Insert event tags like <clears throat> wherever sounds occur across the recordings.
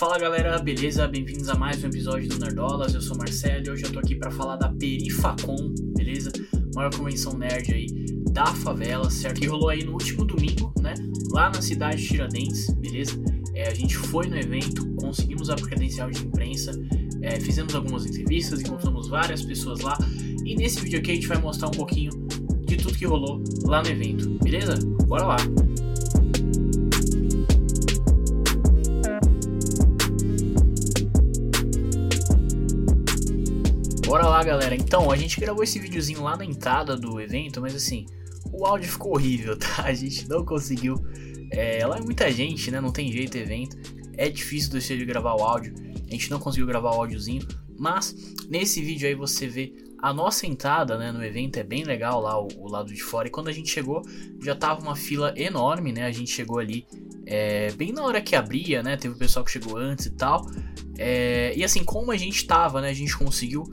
Fala galera, beleza? Bem-vindos a mais um episódio do Nerdolas. Eu sou o Marcelo e hoje eu tô aqui para falar da Perifacon, beleza? Maior convenção nerd aí da favela, certo? Que rolou aí no último domingo, né? Lá na cidade de Tiradentes, beleza? É, a gente foi no evento, conseguimos a credencial de imprensa, é, fizemos algumas entrevistas, encontramos várias pessoas lá. E nesse vídeo aqui a gente vai mostrar um pouquinho de tudo que rolou lá no evento, beleza? Bora lá! Bora lá, galera. Então, a gente gravou esse videozinho lá na entrada do evento, mas assim, o áudio ficou horrível, <laughs> tá? A gente não conseguiu. É, lá é muita gente, né? Não tem jeito evento. É difícil deixar de gravar o áudio. A gente não conseguiu gravar o áudiozinho. Mas nesse vídeo aí você vê a nossa entrada né, no evento. É bem legal lá o, o lado de fora. E quando a gente chegou, já tava uma fila enorme, né? A gente chegou ali é, bem na hora que abria, né? Teve o pessoal que chegou antes e tal. É, e assim, como a gente tava, né? A gente conseguiu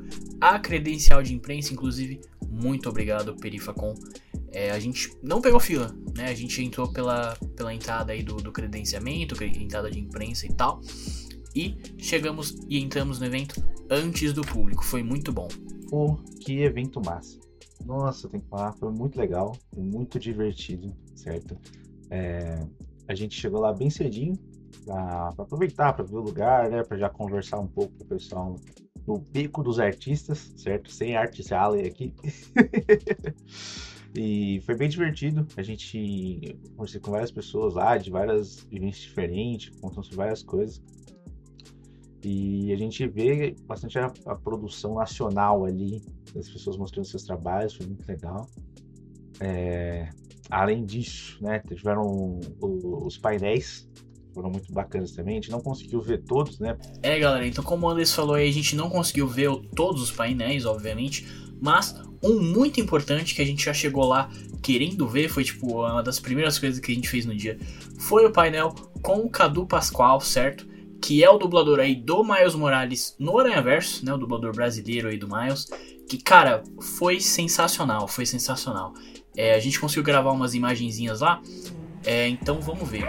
a credencial de imprensa, inclusive, muito obrigado, Perifacom. É, a gente não pegou fila, né? A gente entrou pela, pela entrada aí do, do credenciamento, entrada de imprensa e tal. E chegamos e entramos no evento antes do público. Foi muito bom. Pô, que evento massa. Nossa, tem que falar, foi muito legal, muito divertido, certo? É, a gente chegou lá bem cedinho para aproveitar, para ver o lugar, né? Para já conversar um pouco com o pessoal no Beco dos Artistas, certo? Sem Arts Alley aqui. <laughs> e foi bem divertido. A gente conversei com várias pessoas lá, de várias vivências diferentes, contando sobre várias coisas. E a gente vê bastante a, a, produção nacional ali, das pessoas mostrando seus trabalhos, foi muito legal. É, além disso, né, tiveram os painéis foram muito bacanas também. A gente não conseguiu ver todos, né? É, galera, então como o Anderson falou aí, a gente não conseguiu ver todos os painéis, obviamente, mas um muito importante que a gente já chegou lá querendo ver, foi tipo uma das primeiras coisas que a gente fez no dia, foi o painel com o Cadu Pascoal, certo? Que é o dublador aí do Miles Morales no Aranhaverso, né? O dublador brasileiro aí do Miles. Que, cara, foi sensacional, foi sensacional. É, a gente conseguiu gravar umas imagenzinhas lá, é, então vamos ver.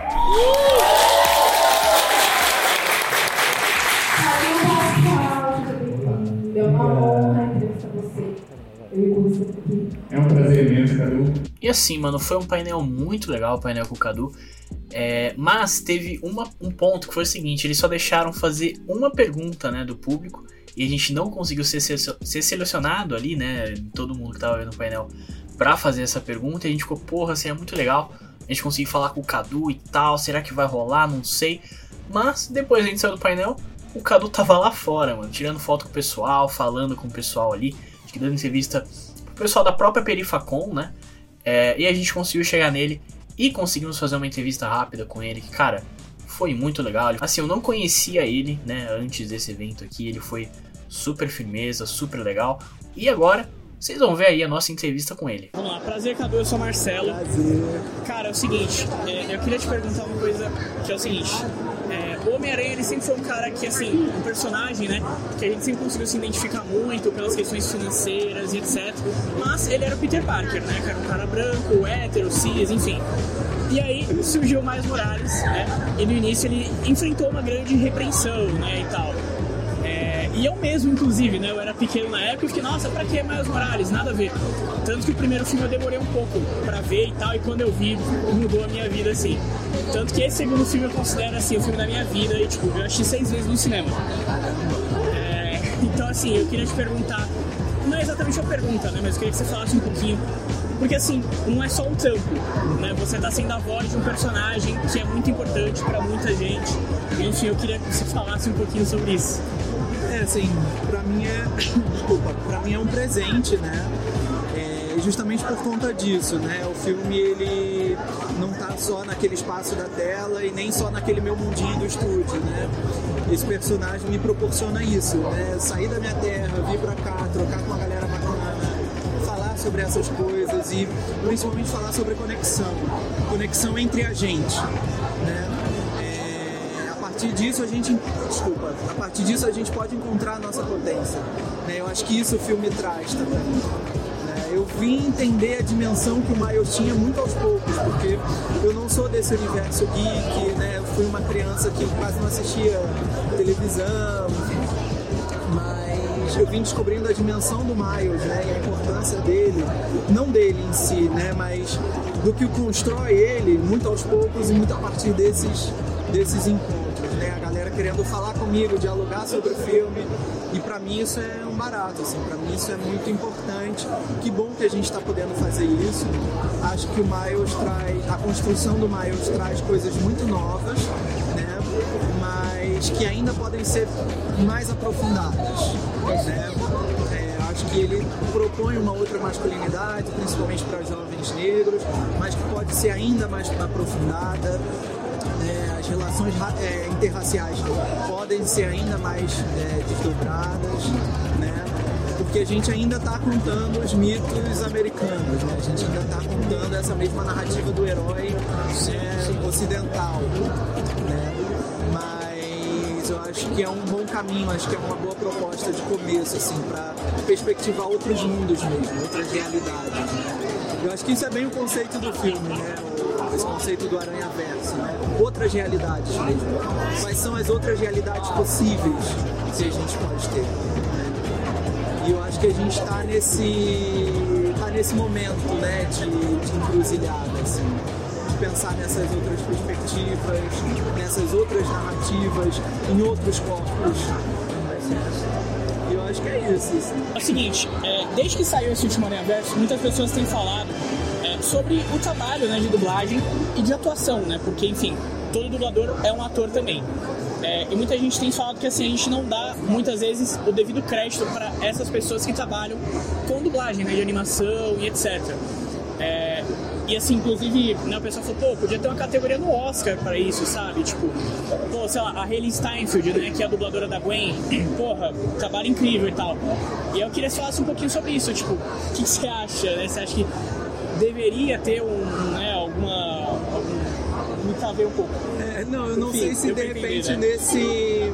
É um prazer mesmo, Cadu. E assim, mano, foi um painel muito legal, o painel com o Cadu. É, mas teve uma, um ponto que foi o seguinte: eles só deixaram fazer uma pergunta né, do público e a gente não conseguiu ser, ser, ser selecionado ali, né? Todo mundo que tava vendo o painel para fazer essa pergunta. E a gente ficou, porra, assim, é muito legal a gente conseguir falar com o Cadu e tal, será que vai rolar? Não sei. Mas depois a gente saiu do painel, o Cadu tava lá fora, mano, tirando foto com o pessoal, falando com o pessoal ali, acho que dando entrevista pro pessoal da própria Perifacom, né? É, e a gente conseguiu chegar nele e conseguimos fazer uma entrevista rápida com ele, que, cara, foi muito legal. Assim, eu não conhecia ele, né, antes desse evento aqui, ele foi super firmeza, super legal. E agora vocês vão ver aí a nossa entrevista com ele. Vamos lá, prazer, Cadu, eu sou Marcelo. Prazer. Cara, é o seguinte, é, eu queria te perguntar uma coisa que é o seguinte. É, o Homem-Aranha, ele sempre foi um cara que, assim, um personagem, né, que a gente sempre conseguiu se identificar muito pelas questões financeiras e etc. Mas ele era o Peter Parker, né, que era um cara branco, hétero, cis, enfim. E aí surgiu o Miles Morales, né, e no início ele enfrentou uma grande repreensão, né, e tal. E eu mesmo, inclusive, né? Eu era pequeno na época e fiquei, nossa, pra que Miles Morales? Nada a ver. Tanto que o primeiro filme eu demorei um pouco pra ver e tal, e quando eu vi, mudou a minha vida, assim. Tanto que esse segundo filme eu considero, assim, o filme da minha vida, e, tipo, eu assisti seis vezes no cinema. É, então, assim, eu queria te perguntar, não é exatamente uma pergunta, né? Mas eu queria que você falasse um pouquinho porque assim, não é só um tampo, né? Você tá sendo a voz de um personagem que é muito importante para muita gente. Enfim, eu queria que você falasse um pouquinho sobre isso. É, assim, pra mim é. <coughs> Desculpa, pra mim é um presente, né? É, justamente por conta disso, né? O filme ele não tá só naquele espaço da tela e nem só naquele meu mundinho do estúdio, né? Esse personagem me proporciona isso, né? Sair da minha terra, vir pra cá, trocar com uma galera bacana, falar sobre essas coisas e principalmente falar sobre conexão. Conexão entre a gente? Partir disso a gente, desculpa, a partir disso a gente pode encontrar a nossa potência. Né? Eu acho que isso o filme traz também. Né? Eu vim entender a dimensão que o Miles tinha muito aos poucos, porque eu não sou desse universo geek, né? Eu fui uma criança que quase não assistia televisão, mas eu vim descobrindo a dimensão do Miles, né, e a importância dele, não dele em si, né, mas do que constrói ele, muito aos poucos e muito a partir desses, desses encontros, querendo falar comigo, dialogar sobre o filme, e para mim isso é um barato, assim, para mim isso é muito importante. Que bom que a gente está podendo fazer isso. Acho que o Miles traz, a construção do Miles traz coisas muito novas, né? Mas que ainda podem ser mais aprofundadas, né? É, acho que ele propõe uma outra masculinidade, principalmente para jovens negros, mas que pode ser ainda mais aprofundada. É, as relações é, interraciais podem ser ainda mais é, desdobradas, né? porque a gente ainda está contando os mitos americanos, né? a gente ainda está contando essa mesma narrativa do herói né, ocidental. Né? Mas eu acho que é um bom caminho, acho que é uma boa proposta de começo, assim, para perspectivar outros mundos mesmo, outras realidades. Né? Eu acho que isso é bem o conceito do filme, né? Esse conceito do aranha verso, né? outras realidades mesmo. Quais são as outras realidades possíveis que a gente pode ter? E eu acho que a gente está nesse, tá nesse momento né, de, de encruzilhada, assim, pensar nessas outras perspectivas, nessas outras narrativas, em outros corpos. E eu acho que é isso. Assim. É o seguinte, é, desde que saiu esse último Aranha Verso, muitas pessoas têm falado sobre o trabalho né, de dublagem e de atuação, né? Porque, enfim, todo dublador é um ator também. É, e muita gente tem falado que assim, a gente não dá muitas vezes o devido crédito para essas pessoas que trabalham com dublagem, né, de animação e etc. É, e assim, inclusive, né, o pessoal falou, pô, podia ter uma categoria no Oscar para isso, sabe? Tipo, pô, sei lá, a Hayley Steinfeld, né, que é a dubladora da Gwen, <clears throat> porra, trabalho incrível e tal. E eu queria que você falasse um pouquinho sobre isso, tipo, o que, que você acha, né? Você acha que deveria ter um, né, alguma. Algum, me caber um pouco. É, não, eu não Enfim, sei se de repente entender, né? nesse.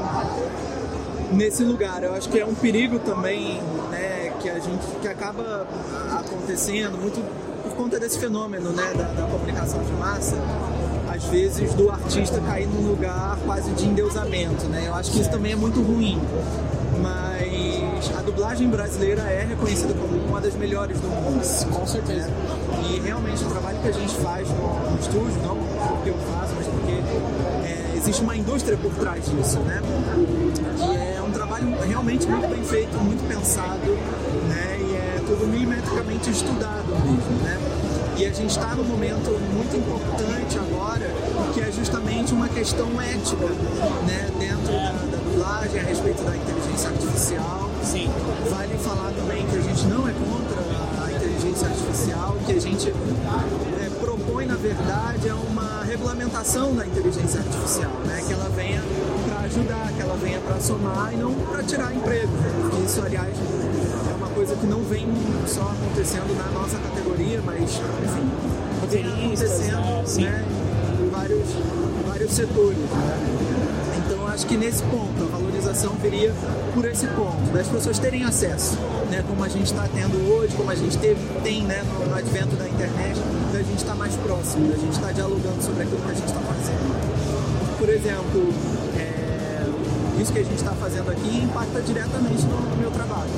Nesse lugar, eu acho que é um perigo também, né, que a gente que acaba acontecendo muito por conta desse fenômeno, né, da, da comunicação de massa, às vezes do artista cair num lugar quase de endeusamento, né? Eu acho que isso também é muito ruim. Mas a dublagem brasileira é reconhecida como uma das melhores do mundo. Com certeza. E realmente o trabalho que a gente faz no, no estúdio, não porque eu faço, mas porque é, existe uma indústria por trás disso, né? E é um trabalho realmente muito bem feito, muito pensado, né? E é tudo milimetricamente estudado mesmo, né? E a gente está num momento muito importante agora, que é justamente uma questão ética, né? Dentro da, da dublagem, a respeito da inteligência artificial. Sim. Vale falar também que a gente não é contra inteligência artificial, que a gente é, propõe, na verdade, é uma regulamentação da inteligência artificial, né? que ela venha para ajudar, que ela venha para somar e não para tirar emprego. Isso, aliás, coisa que não vem só acontecendo na nossa categoria, mas, enfim, vem acontecendo né? em vários, vários setores. Né? Então acho que nesse ponto a valorização viria por esse ponto, das pessoas terem acesso, né, como a gente está tendo hoje, como a gente teve, tem né, no, no advento da internet, da gente estar tá mais próximo, da gente estar tá dialogando sobre aquilo que a gente está fazendo. Por exemplo, é, isso que a gente está fazendo aqui impacta diretamente no, no meu trabalho.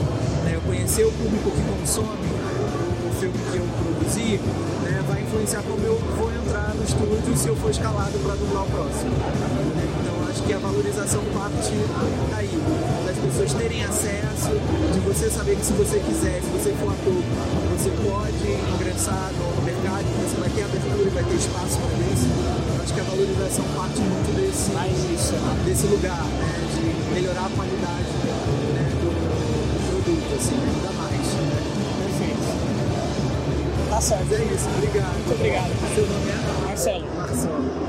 Né? Conhecer o público que consome o filme que eu produzi né, vai influenciar como eu vou entrar no estúdio se eu for escalado para dublar o próximo. Então, acho que a valorização parte daí, das pessoas terem acesso, de você saber que se você quiser, se você for ator, você pode ingressar no mercado, você vai ter abertura e vai ter espaço para isso. Acho que a valorização parte muito desse, né? desse lugar, né, de melhorar a qualidade né, assim, ainda mais. Né? Perfeito. Tá certo. É isso, obrigado. Muito obrigado. Seu nome é? Marcelo. Marcelo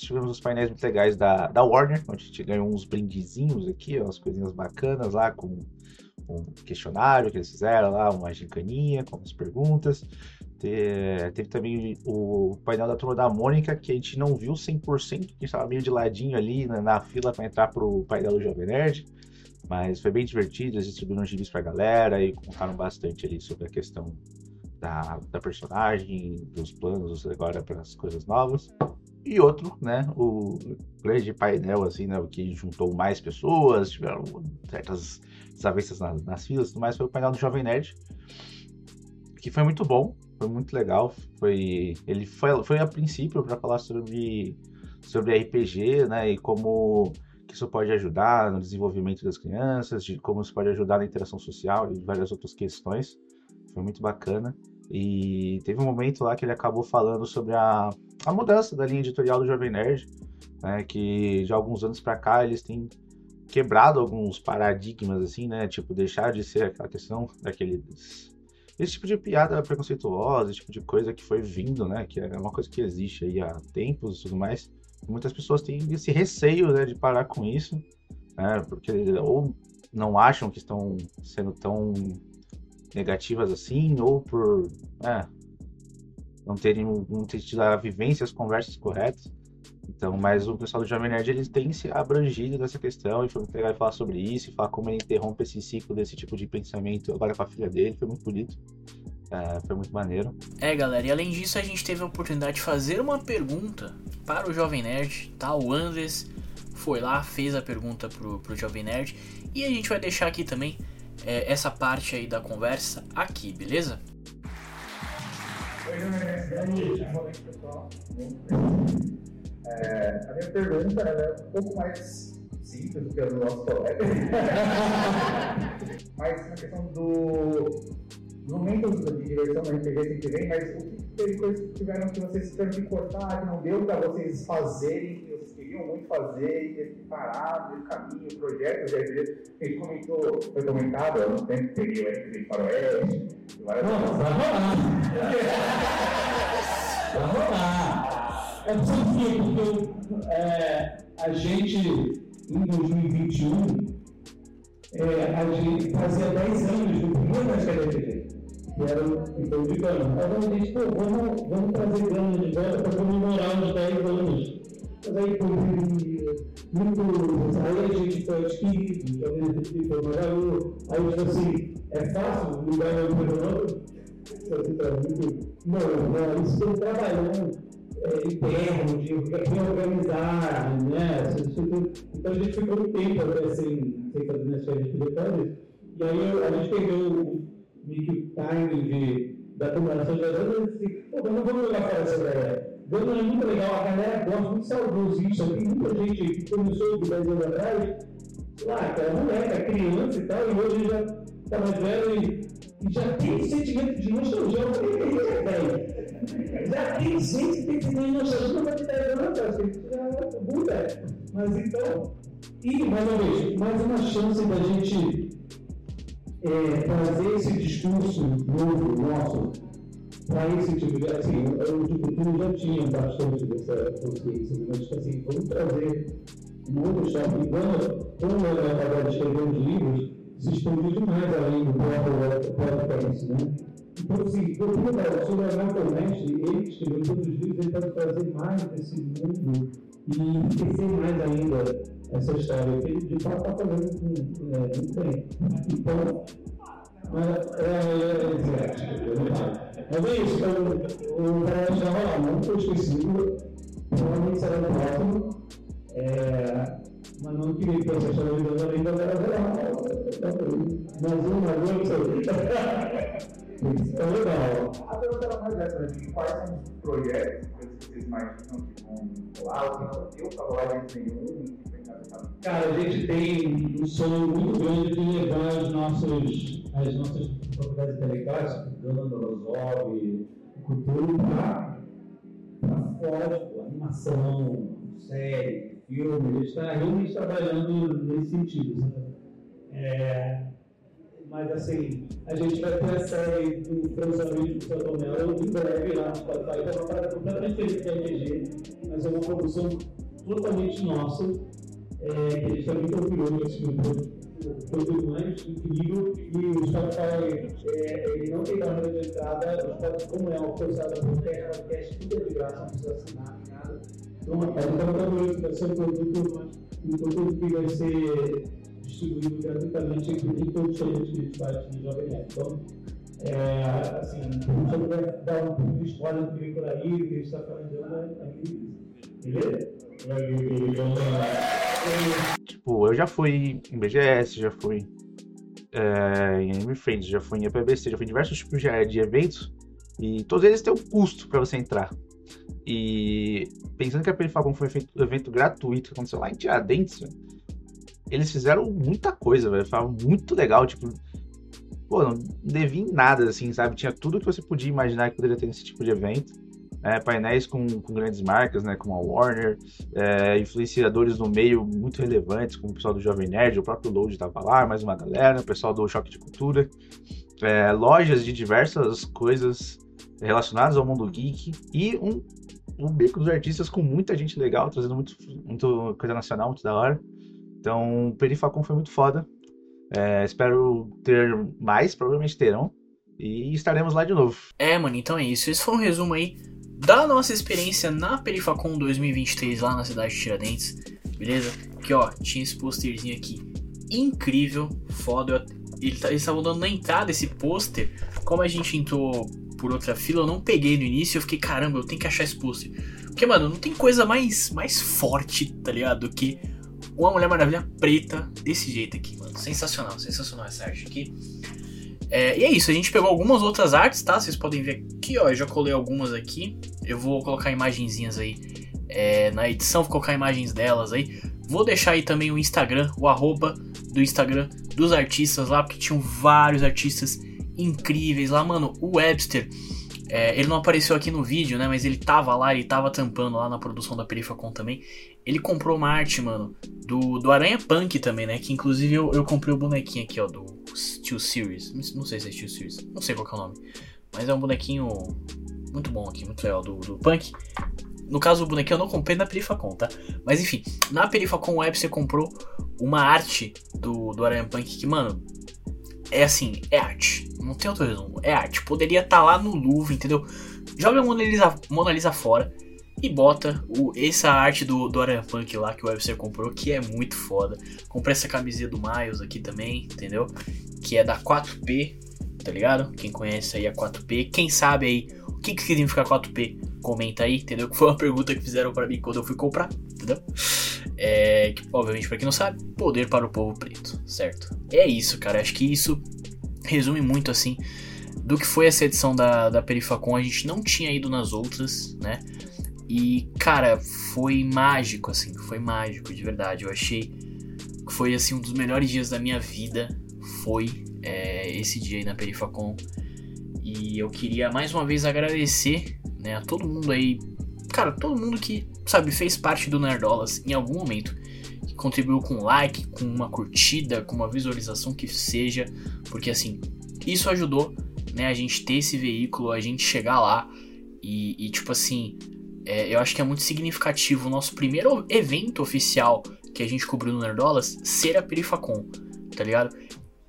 tivemos os painéis muito legais da, da Warner, onde a gente ganhou uns brindezinhos aqui, ó, umas coisinhas bacanas lá, com um questionário que eles fizeram lá, uma gincaninha com as perguntas. teve também o painel da turma da Mônica, que a gente não viu 100%, que estava meio de ladinho ali na, na fila para entrar para o painel do Jovem Nerd. Mas foi bem divertido, eles distribuíram gibis para a galera e contaram bastante ali sobre a questão da, da personagem, dos planos agora para as coisas novas. E outro, né, o grande painel, assim, né, que juntou mais pessoas, tiveram certas desavenças nas, nas filas e tudo mais, foi o painel do Jovem Nerd, que foi muito bom, foi muito legal, foi, ele foi, foi a princípio para falar sobre, sobre RPG, né, e como que isso pode ajudar no desenvolvimento das crianças, de como isso pode ajudar na interação social e várias outras questões, foi muito bacana. E teve um momento lá que ele acabou falando sobre a, a mudança da linha editorial do Jovem Nerd, né, que de alguns anos para cá eles têm quebrado alguns paradigmas, assim, né, tipo, deixar de ser aquela questão daqueles esse tipo de piada preconceituosa, esse tipo de coisa que foi vindo, né? Que é uma coisa que existe aí há tempos e tudo mais. Muitas pessoas têm esse receio, né, de parar com isso, né? Porque ou não acham que estão sendo tão negativas assim, ou por é, não terem não ter tido a vivência, as conversas corretas. Então, mas o pessoal do Jovem Nerd eles têm se abrangido dessa questão e foi muito legal falar sobre isso e falar como ele interrompe esse ciclo desse tipo de pensamento agora com a filha dele, foi muito bonito. É, foi muito maneiro. É, galera, e além disso a gente teve a oportunidade de fazer uma pergunta para o Jovem Nerd, tá? O Andres foi lá, fez a pergunta pro, pro Jovem Nerd e a gente vai deixar aqui também é, essa parte aí da conversa aqui, beleza? Oi, Jovem pessoal. É, a minha pergunta é um pouco mais simples do que a do nosso colega. <laughs> mas na questão do, dos momentos de diversão no RPG que vem, mas o que teve coisas que tiveram que vocês tiveram que cortar, que não deu para vocês fazerem, que vocês queriam muito fazer e teve que parar no caminho, projetos, às vezes, a gente comentou, foi comentado, eu não tempo que peguei o RPG para o Oeste, várias Não, vai rolar. <laughs> vai rolar. É quê? Porque é, a gente, em 2021, é, a gente fazia 10 anos do primeiro Rascadinha TV, que era então de Gana. Então a gente, pô, vamos, vamos trazer Gana de volta para comemorar os 10 anos. Mas aí foi muito. Aí a gente foi talvez a gente foi Magalu. Aí tipo assim, é fácil mudar o outro? Não, não, isso tem trabalhando é, interno, de reorganizar, né? Então a gente ficou um tempo até sem, sem fazer nas férias diretórias, e aí a gente perdeu o time de, da comemoração de anos e disse, pô, vamos, vamos jogar fora essa ideia. Gama é muito legal, a galera gosta muito saudosista, tem muita gente que começou de 10 anos atrás, lá, aquela moleque, criança e tal, e hoje já está mais velho e, e já tem sentimento de nostalgia, eu falei, que é já tem gente que tem que ter nostalgia, não vai te dar cara, tem que tirar Buda. Mas então, e mais uma vez, mais uma chance da gente é, trazer esse discurso novo nosso para esse tipo de. Assim, futuro já tinha bastante dessa consciência, mas tipo assim, vamos trazer um outro shopping. Quando, quando eu agora escrever os livros, se expandiu demais além do próprio podcast, né? Então, assim, eu fui sobre a ele escreveu todos os livros, ele pode trazer mais desse mundo e enriquecer mais ainda essa história, que de fato está fazendo com, é, muito bem. Então, mas é, é, é, é isso, então, o Brasil já não estou esquecido, provavelmente será no próximo. É, mas não queria que você chamasse de ainda era mais um, não. Então, legal. A pergunta era mais essa, de quais são os projetos que vocês imaginam que vão rolar, ou que eu falar de nenhum, Cara, a gente tem um sonho muito grande de levar os nossos, as nossas propriedades intelectuais, Ganda, Lozov, cultura, para fora, tipo, animação, série, filme, a gente está realmente trabalhando nesse sentido. Sabe? É, mas assim, a gente vai ter a série do Franzamento do Santo Melo em breve lá no Spotify, que é uma parada completamente diferente da MG, mas é uma produção totalmente nossa, é, que a gente está muito orgulhoso assim, produto mais incrível e o Spotify é, ele não tem barreira de entrada, o Spotify como é uma coisa da podcast, tudo é de graça, não precisa assinar nada. Então, a gente está muito vai ser um produto, um produto que vai ser distribuído gratuitamente em todos os serviços digitais de Jovem Nerd. Então, é, assim, se eu puder dar um pouco de spoiler do por aí, o que a gente está planejando, é livre. Tipo, eu já fui em BGS, já fui é, em Anime Friends, já fui em EPBC, já fui em diversos tipos de, de eventos e todos eles têm um custo para você entrar. E pensando que a Perifacon foi um evento gratuito que aconteceu lá em Tiradentes, eles fizeram muita coisa, velho. Foi muito legal, tipo. Pô, não devia em nada, assim, sabe? Tinha tudo que você podia imaginar que poderia ter nesse tipo de evento. É, painéis com, com, grandes marcas, né, como a Warner, é, influenciadores no meio muito relevantes, como o pessoal do Jovem Nerd, o próprio Load estava lá, mais uma galera, o pessoal do Choque de Cultura, é, lojas de diversas coisas relacionadas ao mundo geek e um, um beco dos artistas com muita gente legal, trazendo muito, muito coisa nacional, muito da hora. Então, o Perifacon foi muito foda. É, espero ter mais, provavelmente terão. E estaremos lá de novo. É, mano, então é isso. Esse foi um resumo aí da nossa experiência na Perifacon 2023 lá na cidade de Tiradentes. Beleza? Que ó, tinha esse posterzinho aqui incrível, foda. Tá, eles estavam dando na entrada esse pôster. Como a gente entrou por outra fila, eu não peguei no início. Eu fiquei, caramba, eu tenho que achar esse pôster. Porque, mano, não tem coisa mais, mais forte, tá ligado? Do que uma Mulher Maravilha preta desse jeito aqui, mano. Sensacional, sensacional essa arte aqui. É, e é isso, a gente pegou algumas outras artes, tá? Vocês podem ver aqui, ó. Eu já colei algumas aqui. Eu vou colocar imagenzinhas aí é, na edição, vou colocar imagens delas aí. Vou deixar aí também o Instagram, o arroba do Instagram dos artistas lá, porque tinham vários artistas incríveis lá, mano. O Webster, é, ele não apareceu aqui no vídeo, né? Mas ele tava lá, ele tava tampando lá na produção da Perifacon também. Ele comprou uma arte, mano, do, do Aranha Punk também, né? Que inclusive eu, eu comprei o bonequinho aqui, ó, do Steel Series. Não sei se é Steel Series, não sei qual é o nome. Mas é um bonequinho muito bom aqui, muito legal, do, do Punk. No caso, o bonequinho eu não comprei na Perifacon, tá? Mas enfim, na Perifacon Web você comprou uma arte do, do Aranha Punk que, mano, é assim, é arte. Não tem outro resumo, é arte. Poderia estar tá lá no Louvre, entendeu? Joga a Mona Lisa, Mona Lisa fora e bota o, essa arte do, do Aranha Punk lá que o Webster comprou, que é muito foda. Comprei essa camiseta do Miles aqui também, entendeu? Que é da 4P, tá ligado? Quem conhece aí a 4P, quem sabe aí o que, que significa 4P, comenta aí, entendeu? Que foi uma <laughs> pergunta que fizeram para mim quando eu fui comprar, entendeu? É, que, obviamente, para quem não sabe, poder para o povo preto, certo? É isso, cara. Acho que isso resume muito assim do que foi essa edição da, da Perifacon. A gente não tinha ido nas outras, né? E, cara, foi mágico, assim, foi mágico, de verdade. Eu achei que foi, assim, um dos melhores dias da minha vida. Foi é, esse dia aí na Perifacon. E eu queria mais uma vez agradecer, né, a todo mundo aí. Cara, todo mundo que, sabe, fez parte do Nerdolas em algum momento. Que contribuiu com like, com uma curtida, com uma visualização que seja. Porque, assim, isso ajudou, né, a gente ter esse veículo, a gente chegar lá. E, e tipo assim, é, eu acho que é muito significativo o nosso primeiro evento oficial que a gente cobriu no Nerdolas ser a Perifacon, tá ligado?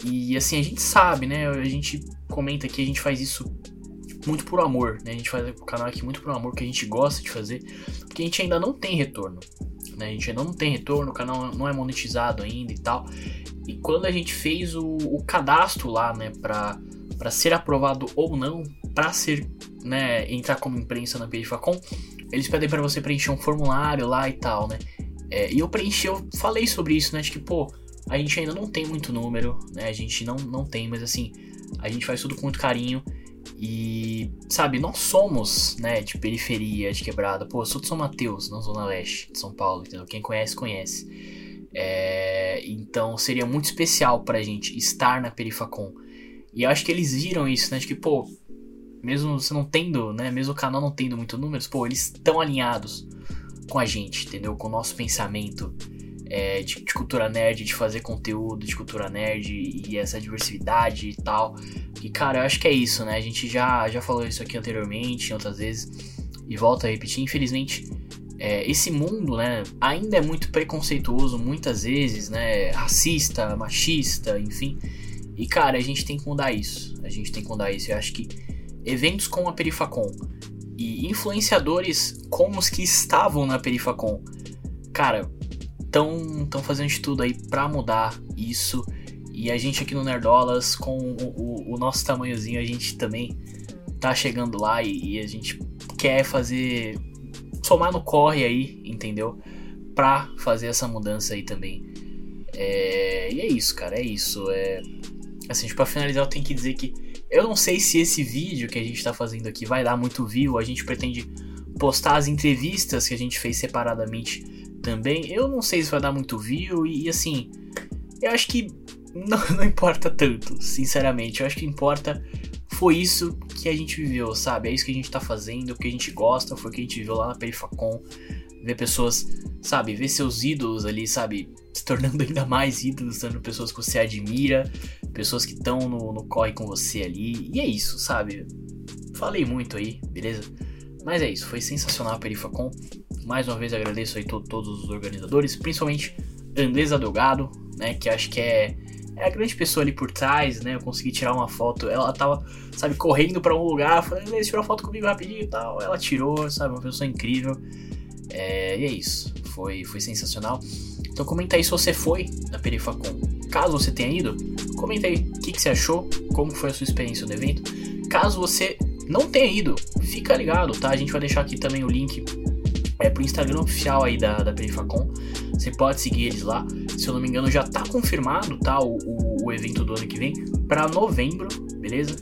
E assim, a gente sabe, né? A gente comenta que a gente faz isso muito por amor, né? A gente faz o canal aqui muito por amor, que a gente gosta de fazer, porque a gente ainda não tem retorno, né? A gente ainda não tem retorno, o canal não é monetizado ainda e tal. E quando a gente fez o, o cadastro lá, né, pra, pra ser aprovado ou não, pra ser, né, entrar como imprensa na Perifacon, eles pedem para você preencher um formulário lá e tal, né? É, e eu preenchi, eu falei sobre isso, né? De que, pô, a gente ainda não tem muito número, né? A gente não, não tem, mas assim, a gente faz tudo com muito carinho. E, sabe, nós somos, né, de periferia, de quebrada. Pô, eu sou de São Mateus, na Zona Leste de São Paulo, entendeu? Quem conhece, conhece. É, então seria muito especial pra gente estar na Perifacon. E eu acho que eles viram isso, né? De que, pô, mesmo você não tendo, né, mesmo o canal não tendo muito números, pô, eles estão alinhados com a gente, entendeu? Com o nosso pensamento é, de, de, cultura nerd, de fazer conteúdo de cultura nerd e, essa diversidade e tal. E cara, eu acho que é isso, né? A gente já, já falou isso aqui anteriormente, outras vezes, e volta a repetir. Infelizmente, é, esse mundo, né, ainda é muito preconceituoso, muitas vezes, né, racista, machista, enfim. E cara, a gente tem que mudar isso. A gente tem que mudar isso. Eu acho que eventos com a Perifacon e influenciadores como os que estavam na Perifacon, cara, estão tão fazendo de tudo aí pra mudar isso. E a gente aqui no Nerdolas, com o, o, o nosso tamanhozinho, a gente também tá chegando lá e, e, a gente quer fazer somar no corre aí, entendeu? Pra fazer essa mudança aí também. É, e é isso, cara, é isso. É, assim, pra finalizar, eu tenho que dizer que eu não sei se esse vídeo que a gente tá fazendo aqui vai dar muito view. A gente pretende postar as entrevistas que a gente fez separadamente também. Eu não sei se vai dar muito view e, e assim, eu acho que <laughs> não, não importa tanto, sinceramente. Eu acho que importa foi isso que a gente viveu, sabe? É isso que a gente tá fazendo, o que a gente gosta, foi o que a gente viveu lá na Perifacon. Ver pessoas, sabe? Ver seus ídolos ali, sabe? Se tornando <laughs> ainda mais ídolos, sendo pessoas que você admira, pessoas que estão no, no corre com você ali. E é isso, sabe? Falei muito aí, beleza? Mas é isso, foi sensacional a Perifacon. Mais uma vez agradeço aí to todos os organizadores, principalmente Andresa Delgado, né? Que acho que é é a grande pessoa ali por trás, né? Eu consegui tirar uma foto. Ela tava, sabe, correndo para um lugar, falando, tirou tirou foto comigo rapidinho e tal. Ela tirou, sabe, uma pessoa incrível. É, e é isso. Foi, foi sensacional. Então comenta aí se você foi na Perifacon. Caso você tenha ido, comenta aí o que, que você achou, como foi a sua experiência no evento. Caso você não tenha ido, fica ligado, tá? A gente vai deixar aqui também o link é, pro Instagram oficial aí da, da Perifacon. Você pode seguir eles lá. Se eu não me engano, já tá confirmado, tá? O, o, o evento do ano que vem para novembro, beleza?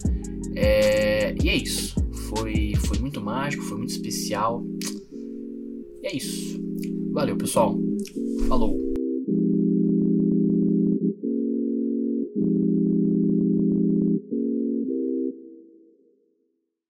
É, e é isso. Foi, foi muito mágico, foi muito especial. E é isso. Valeu, pessoal. Falou.